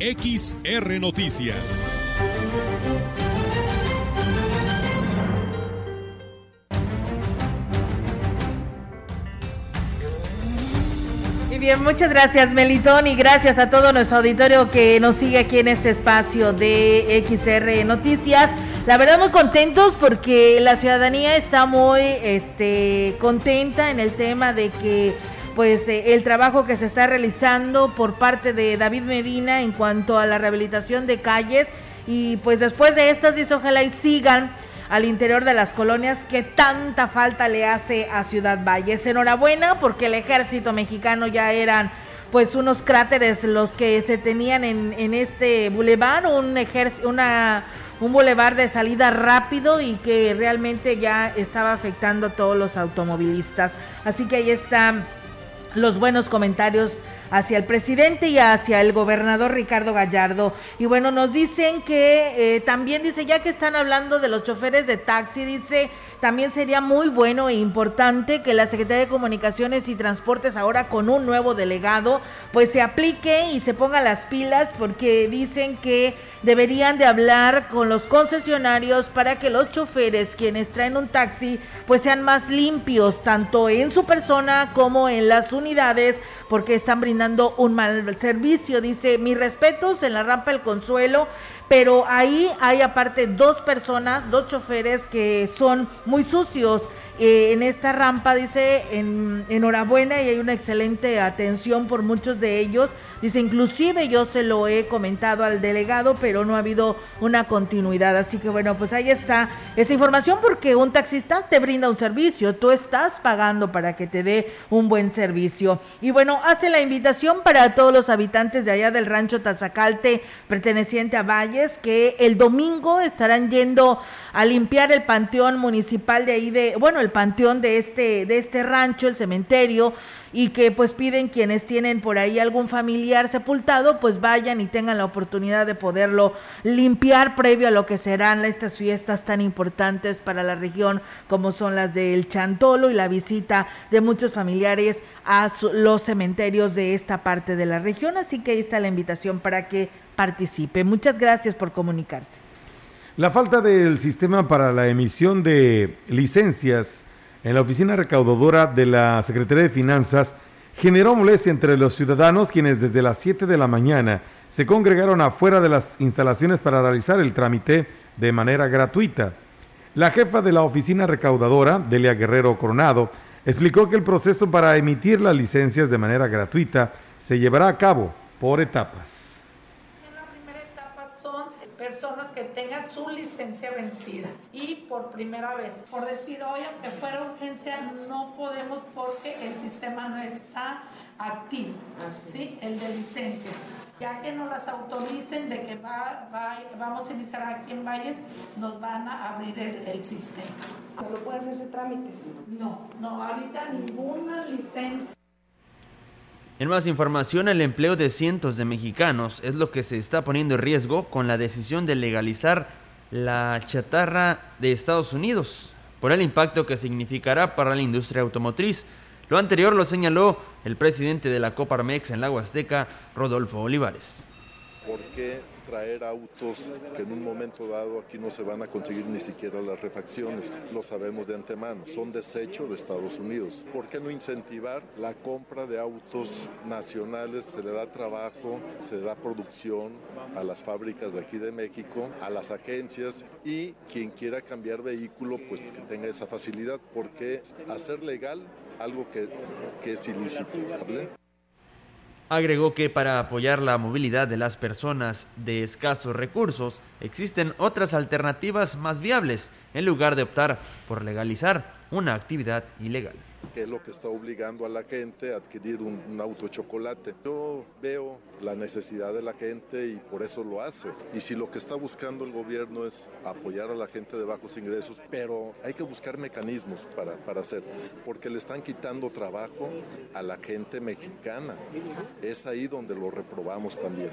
XR Noticias. Y bien, muchas gracias Melitón y gracias a todo nuestro auditorio que nos sigue aquí en este espacio de XR Noticias. La verdad muy contentos porque la ciudadanía está muy este, contenta en el tema de que pues eh, el trabajo que se está realizando por parte de David Medina en cuanto a la rehabilitación de calles y pues después de estas dice ojalá y sigan al interior de las colonias que tanta falta le hace a Ciudad Valles. Enhorabuena porque el ejército mexicano ya eran pues unos cráteres los que se tenían en, en este bulevar, un una un bulevar de salida rápido y que realmente ya estaba afectando a todos los automovilistas. Así que ahí está los buenos comentarios hacia el presidente y hacia el gobernador Ricardo Gallardo. Y bueno, nos dicen que eh, también dice, ya que están hablando de los choferes de taxi, dice, también sería muy bueno e importante que la Secretaría de Comunicaciones y Transportes ahora con un nuevo delegado, pues se aplique y se ponga las pilas porque dicen que deberían de hablar con los concesionarios para que los choferes quienes traen un taxi pues sean más limpios tanto en su persona como en las unidades porque están brindando un mal servicio. Dice, mis respetos en la rampa El Consuelo, pero ahí hay aparte dos personas, dos choferes que son muy sucios. Eh, en esta rampa dice en, enhorabuena y hay una excelente atención por muchos de ellos Dice, inclusive yo se lo he comentado al delegado, pero no ha habido una continuidad. Así que bueno, pues ahí está esta información porque un taxista te brinda un servicio, tú estás pagando para que te dé un buen servicio. Y bueno, hace la invitación para todos los habitantes de allá del rancho Tazacalte, perteneciente a Valles, que el domingo estarán yendo a limpiar el panteón municipal de ahí de, bueno, el panteón de este, de este rancho, el cementerio, y que pues piden quienes tienen por ahí algún familiar sepultado, pues vayan y tengan la oportunidad de poderlo limpiar previo a lo que serán estas fiestas tan importantes para la región como son las del Chantolo y la visita de muchos familiares a los cementerios de esta parte de la región. Así que ahí está la invitación para que participe. Muchas gracias por comunicarse. La falta del sistema para la emisión de licencias en la oficina recaudadora de la Secretaría de Finanzas generó molestia entre los ciudadanos quienes desde las 7 de la mañana se congregaron afuera de las instalaciones para realizar el trámite de manera gratuita. La jefa de la oficina recaudadora, Delia Guerrero Coronado, explicó que el proceso para emitir las licencias de manera gratuita se llevará a cabo por etapas personas que tengan su licencia vencida y por primera vez. Por decir, hoy aunque fuera urgencia, no podemos porque el sistema no está activo, ¿sí? El de licencia. Ya que nos las autoricen de que va, vamos a iniciar aquí en Valles, nos van a abrir el, el sistema. ¿Solo puede hacerse trámite? No, no, ahorita ninguna licencia. En más información, el empleo de cientos de mexicanos es lo que se está poniendo en riesgo con la decisión de legalizar la chatarra de Estados Unidos por el impacto que significará para la industria automotriz. Lo anterior lo señaló el presidente de la Coparmex en la Huasteca, Rodolfo Olivares. ¿Por qué traer autos que en un momento dado aquí no se van a conseguir ni siquiera las refacciones. Lo sabemos de antemano, son desecho de Estados Unidos. ¿Por qué no incentivar la compra de autos nacionales? Se le da trabajo, se le da producción a las fábricas de aquí de México, a las agencias y quien quiera cambiar vehículo, pues que tenga esa facilidad. ¿Por qué hacer legal algo que, que es ilícito? Agregó que para apoyar la movilidad de las personas de escasos recursos existen otras alternativas más viables en lugar de optar por legalizar una actividad ilegal que es lo que está obligando a la gente a adquirir un, auto chocolate. Yo veo la necesidad de la gente y por eso lo hace. Y si lo que está buscando el gobierno es apoyar a la gente de bajos ingresos, pero hay que buscar mecanismos para, para hacer, porque le están quitando trabajo a la gente mexicana. Es ahí donde lo reprobamos también.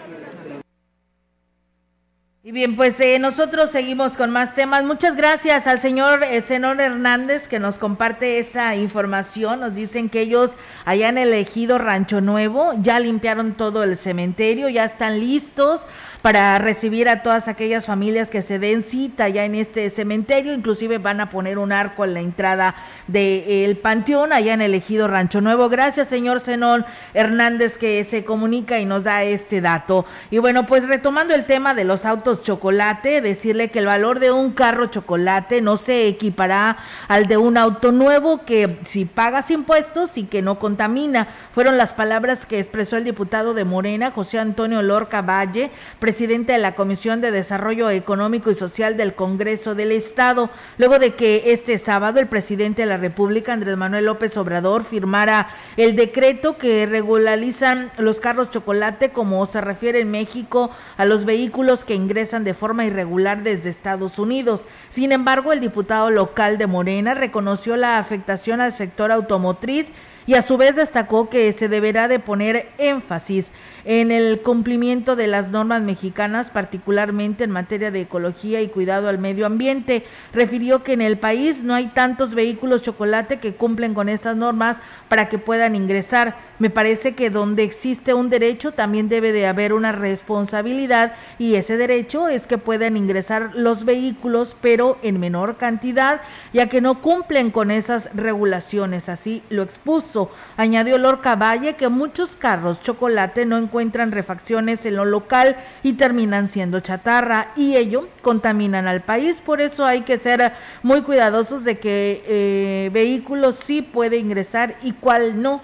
Y bien, pues eh, nosotros seguimos con más temas. Muchas gracias al señor eh, Hernández que nos comparte esa información. Nos dicen que ellos hayan elegido Rancho Nuevo, ya limpiaron todo el cementerio, ya están listos para recibir a todas aquellas familias que se den cita ya en este cementerio. Inclusive van a poner un arco en la entrada del panteón allá en el Rancho Nuevo. Gracias, señor Zenón Hernández, que se comunica y nos da este dato. Y bueno, pues retomando el tema de los autos chocolate, decirle que el valor de un carro chocolate no se equipará al de un auto nuevo que si pagas impuestos y que no contamina. Fueron las palabras que expresó el diputado de Morena, José Antonio Lorca Valle, presidente de la Comisión de Desarrollo Económico y Social del Congreso del Estado, luego de que este sábado el presidente de la República, Andrés Manuel López Obrador, firmara el decreto que regularizan los carros chocolate como se refiere en México a los vehículos que ingresan de forma irregular desde Estados Unidos. Sin embargo, el diputado local de Morena reconoció la afectación al sector automotriz y a su vez destacó que se deberá de poner énfasis en el cumplimiento de las normas mexicanas, particularmente en materia de ecología y cuidado al medio ambiente. Refirió que en el país no hay tantos vehículos chocolate que cumplen con esas normas para que puedan ingresar. Me parece que donde existe un derecho también debe de haber una responsabilidad y ese derecho es que puedan ingresar los vehículos pero en menor cantidad ya que no cumplen con esas regulaciones. Así lo expuso. Añadió Lorca Valle que muchos carros chocolate no encuentran refacciones en lo local y terminan siendo chatarra y ello contaminan al país. Por eso hay que ser muy cuidadosos de que eh, vehículos sí puede ingresar y cuál no.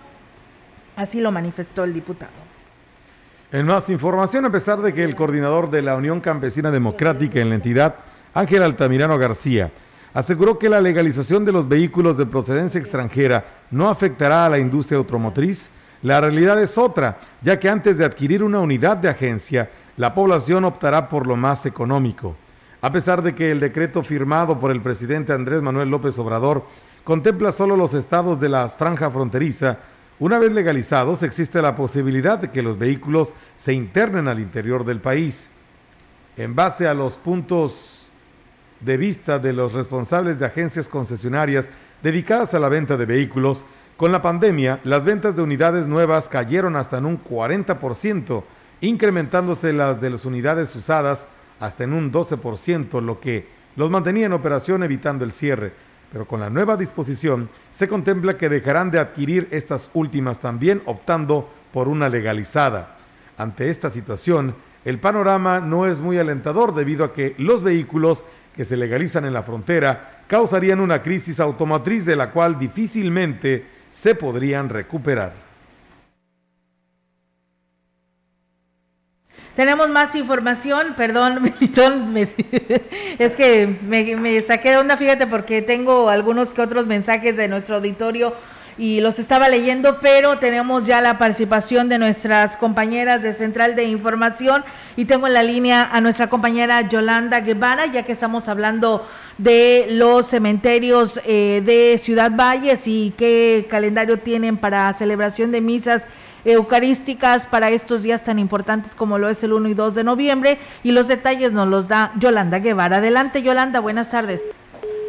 Así lo manifestó el diputado. En más información, a pesar de que el coordinador de la Unión Campesina Democrática en la entidad, Ángel Altamirano García, aseguró que la legalización de los vehículos de procedencia extranjera no afectará a la industria automotriz, la realidad es otra, ya que antes de adquirir una unidad de agencia, la población optará por lo más económico. A pesar de que el decreto firmado por el presidente Andrés Manuel López Obrador contempla solo los estados de la franja fronteriza. Una vez legalizados, existe la posibilidad de que los vehículos se internen al interior del país. En base a los puntos de vista de los responsables de agencias concesionarias dedicadas a la venta de vehículos, con la pandemia, las ventas de unidades nuevas cayeron hasta en un 40%, incrementándose las de las unidades usadas hasta en un 12%, lo que los mantenía en operación evitando el cierre. Pero con la nueva disposición se contempla que dejarán de adquirir estas últimas también optando por una legalizada. Ante esta situación, el panorama no es muy alentador debido a que los vehículos que se legalizan en la frontera causarían una crisis automotriz de la cual difícilmente se podrían recuperar. Tenemos más información, perdón, Melitón, es que me, me, saqué de onda, fíjate, porque tengo algunos que otros mensajes de nuestro auditorio y los estaba leyendo, pero tenemos ya la participación de nuestras compañeras de Central de Información y tengo en la línea a nuestra compañera Yolanda Guevara, ya que estamos hablando de los cementerios eh, de Ciudad Valles y qué calendario tienen para celebración de misas eucarísticas para estos días tan importantes como lo es el 1 y 2 de noviembre y los detalles nos los da Yolanda Guevara. Adelante Yolanda, buenas tardes.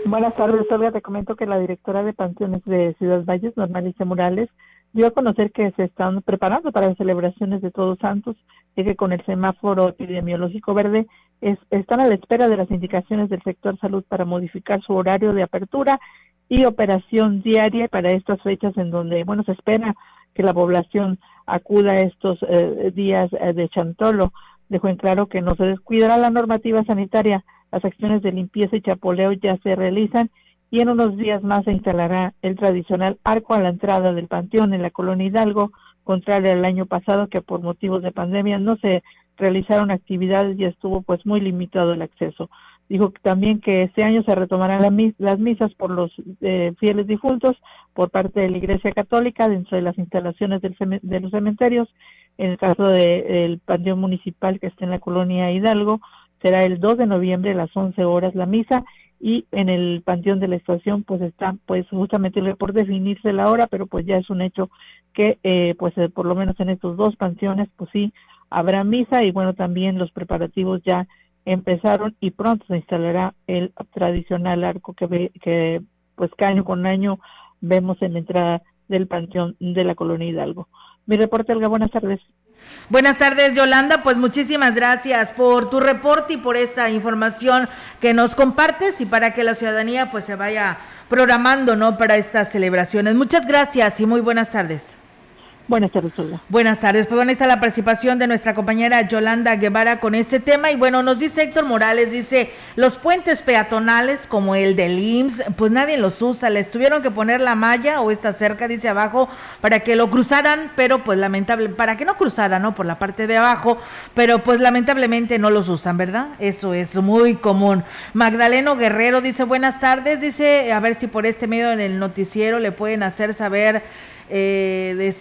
Buenas tardes, Olga. Te comento que la directora de Panteones de Ciudad Valles, Normalice Morales, dio a conocer que se están preparando para las celebraciones de Todos Santos y que con el semáforo epidemiológico verde están a la espera de las indicaciones del sector salud para modificar su horario de apertura y operación diaria para estas fechas en donde, bueno, se espera que la población acuda estos eh, días eh, de Chantolo. Dejó en claro que no se descuidará la normativa sanitaria, las acciones de limpieza y chapoleo ya se realizan y en unos días más se instalará el tradicional arco a la entrada del panteón en la colonia Hidalgo, contrario al año pasado que por motivos de pandemia no se realizaron actividades y estuvo pues muy limitado el acceso. Dijo también que este año se retomarán las misas por los eh, fieles difuntos por parte de la Iglesia Católica dentro de las instalaciones de los cementerios. En el caso del Panteón Municipal que está en la colonia Hidalgo, será el 2 de noviembre a las 11 horas la misa y en el panteón de la estación pues está pues justamente por definirse la hora pero pues ya es un hecho que eh, pues eh, por lo menos en estos dos panteones pues sí habrá misa y bueno también los preparativos ya empezaron y pronto se instalará el tradicional arco que ve, que pues que año con año vemos en la entrada del panteón de la colonia Hidalgo. Mi reporte, Elga, buenas tardes. Buenas tardes, Yolanda. Pues muchísimas gracias por tu reporte y por esta información que nos compartes y para que la ciudadanía pues se vaya programando, ¿no? Para estas celebraciones. Muchas gracias y muy buenas tardes. Buenas tardes, Olga. Buenas tardes. Pues bueno, está la participación de nuestra compañera Yolanda Guevara con este tema. Y bueno, nos dice Héctor Morales, dice, los puentes peatonales como el del IMSS, pues nadie los usa. Les tuvieron que poner la malla o esta cerca, dice abajo, para que lo cruzaran, pero pues lamentable, para que no cruzaran, ¿no? Por la parte de abajo, pero pues lamentablemente no los usan, ¿verdad? Eso es muy común. Magdaleno Guerrero dice, buenas tardes, dice, a ver si por este medio en el noticiero le pueden hacer saber eh,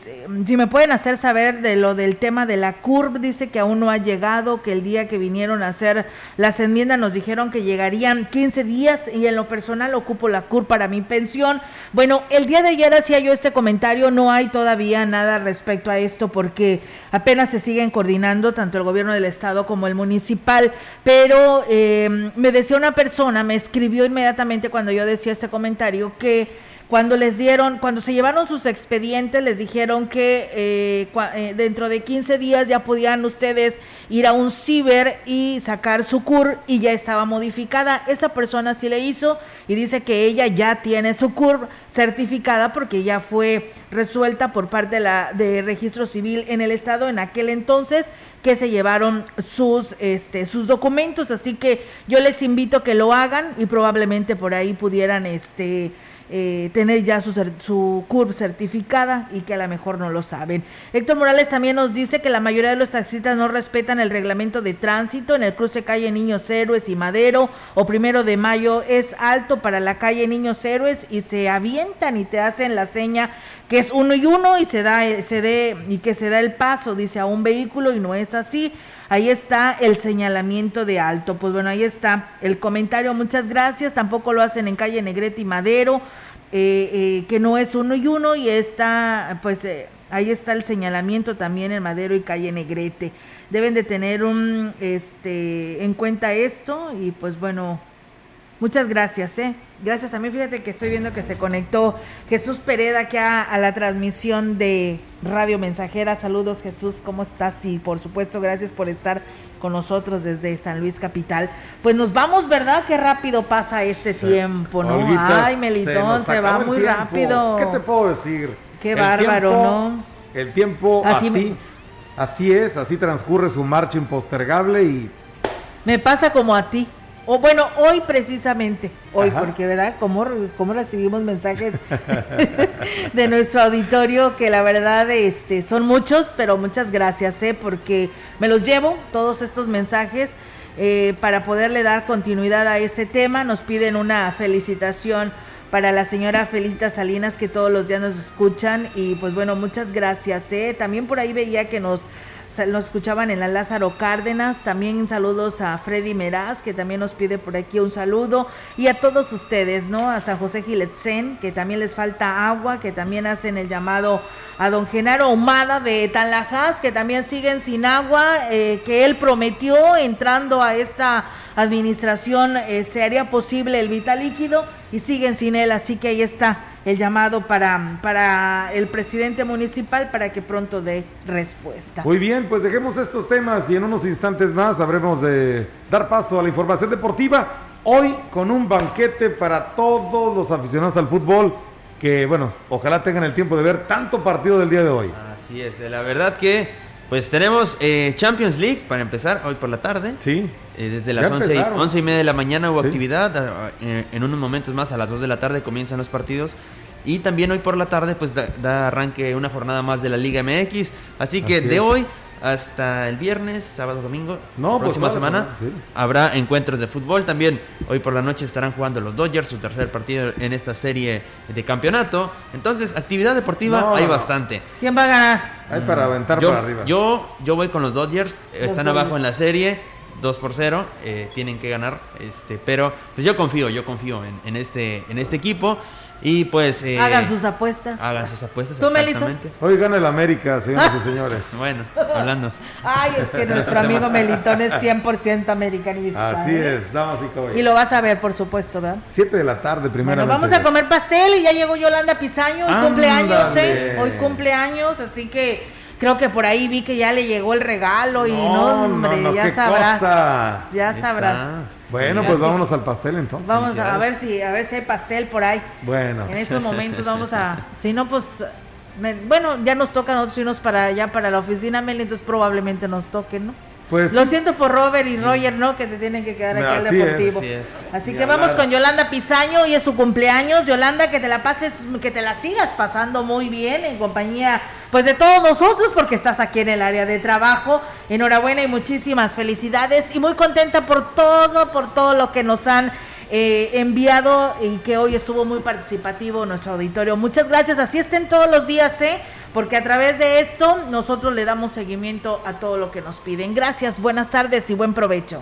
si me pueden hacer saber de lo del tema de la CURB, dice que aún no ha llegado, que el día que vinieron a hacer las enmiendas nos dijeron que llegarían 15 días y en lo personal ocupo la CURB para mi pensión. Bueno, el día de ayer hacía yo este comentario, no hay todavía nada respecto a esto porque apenas se siguen coordinando tanto el gobierno del estado como el municipal, pero eh, me decía una persona, me escribió inmediatamente cuando yo decía este comentario que cuando les dieron, cuando se llevaron sus expedientes, les dijeron que eh, eh, dentro de 15 días ya podían ustedes ir a un ciber y sacar su CUR y ya estaba modificada. Esa persona sí le hizo y dice que ella ya tiene su CUR certificada porque ya fue resuelta por parte de la de registro civil en el estado en aquel entonces que se llevaron sus este sus documentos así que yo les invito que lo hagan y probablemente por ahí pudieran este eh, tener ya su, su CURB certificada y que a lo mejor no lo saben. Héctor Morales también nos dice que la mayoría de los taxistas no respetan el reglamento de tránsito en el cruce calle Niños Héroes y Madero o primero de mayo es alto para la calle Niños Héroes y se avientan y te hacen la seña que es uno y uno y se da se dé y que se da el paso dice a un vehículo y no es así Ahí está el señalamiento de alto. Pues bueno, ahí está el comentario. Muchas gracias. Tampoco lo hacen en calle Negrete y Madero eh, eh, que no es uno y uno y está, pues eh, ahí está el señalamiento también en Madero y calle Negrete. Deben de tener un, este, en cuenta esto y pues bueno, muchas gracias, ¿eh? Gracias también, fíjate que estoy viendo que se conectó Jesús Pereda aquí a, a la transmisión de Radio Mensajera. Saludos Jesús, ¿cómo estás? Y por supuesto, gracias por estar con nosotros desde San Luis Capital. Pues nos vamos, ¿verdad? Qué rápido pasa este tiempo, ¿no? Ay, Melitón, se, va muy tiempo. rápido. ¿Qué te puedo decir? Qué El bárbaro, tiempo- ¿no? El tiempo Así así, me- así es, así transcurre su marcha impostergable y Me pasa como a ti. O bueno, hoy precisamente, hoy, Ajá. porque verdad, cómo, cómo recibimos mensajes de nuestro auditorio, que la verdad este, son muchos, pero muchas gracias, ¿eh? porque me los llevo, todos estos mensajes, eh, para poderle dar continuidad a ese tema. Nos piden una felicitación para la señora Felicita Salinas, que todos los días nos escuchan, y pues bueno, muchas gracias. ¿eh? También por ahí veía que nos nos escuchaban en la Lázaro Cárdenas, también saludos a Freddy Meraz, que también nos pide por aquí un saludo, y a todos ustedes, ¿no? A San José Giletzen, que también les falta agua, que también hacen el llamado a don Genaro Humada de Tanlajas, que también siguen sin agua, eh, que él prometió entrando a esta administración eh, se haría posible el vital líquido y siguen sin él, así que ahí está el llamado para, para el presidente municipal para que pronto dé respuesta. Muy bien, pues dejemos estos temas y en unos instantes más habremos de dar paso a la información deportiva. Hoy con un banquete para todos los aficionados al fútbol que, bueno, ojalá tengan el tiempo de ver tanto partido del día de hoy. Así es, la verdad que pues tenemos eh, Champions League para empezar hoy por la tarde. Sí. Eh, desde las 11 y, empezaron. 11 y media de la mañana hubo Sí. actividad. eh, en unos momentos más, a las 2 de la tarde, comienzan los partidos. Y también hoy por la tarde, pues da, da arranque una jornada más de la Liga MX. Así que Así de es. hoy hasta el viernes, sábado, domingo, No, pues próxima la semana, semana, sí. habrá encuentros de fútbol. También hoy por la noche estarán jugando los Dodgers, su tercer partido en esta serie de campeonato. Entonces, actividad deportiva No, hay no, bastante. ¿Quién va a ganar? Hay para aventar yo, para arriba. Yo, yo voy con los Dodgers. Están abajo en la serie. 2 por 0. eh, tienen que ganar. Este, pero pues yo confío, yo confío en, en este, en este equipo. Y pues. eh, Hagan sus apuestas. Hagan sus apuestas. ¿Tú, Melito? Hoy gana el América, señoras y señores. Bueno, hablando. Ay, es que nuestro amigo Melitón es 100% americanista. Así ¿eh? es, damas y Y caballeros. lo vas a ver, por supuesto, ¿verdad? 7 de la tarde, primero. Bueno, vamos a comer pastel y ya llegó Yolanda Pizaño, hoy Ándale. cumpleaños, ¿eh? Hoy cumpleaños, así que creo que por ahí vi que ya le llegó el regalo y no, No, hombre, no, no, ya sabrás. cosa. Ya sabrás. Bueno, pues vámonos al pastel entonces. Vamos a, a ver si a ver si hay pastel por ahí. Bueno. En estos momentos vamos a, si no pues me- bueno, ya nos toca a nosotros irnos para allá para la oficina, Meli, entonces probablemente nos toquen, ¿no? Pues Lo sí. siento por Robert y Roger, ¿no? Que se tienen que quedar aquí al deportivo. es, Así, que vamos con Yolanda Pizaño, hoy es su cumpleaños. Yolanda, que te la pases, que te la sigas pasando muy bien en compañía, pues de todos nosotros, porque estás aquí en el área de trabajo. Enhorabuena y muchísimas felicidades y muy contenta por todo, por todo lo que nos han eh, enviado y que hoy estuvo muy participativo nuestro auditorio. Muchas gracias, así estén todos los días, ¿eh? Porque a través de esto nosotros le damos seguimiento a todo lo que nos piden. Gracias, buenas tardes y buen provecho.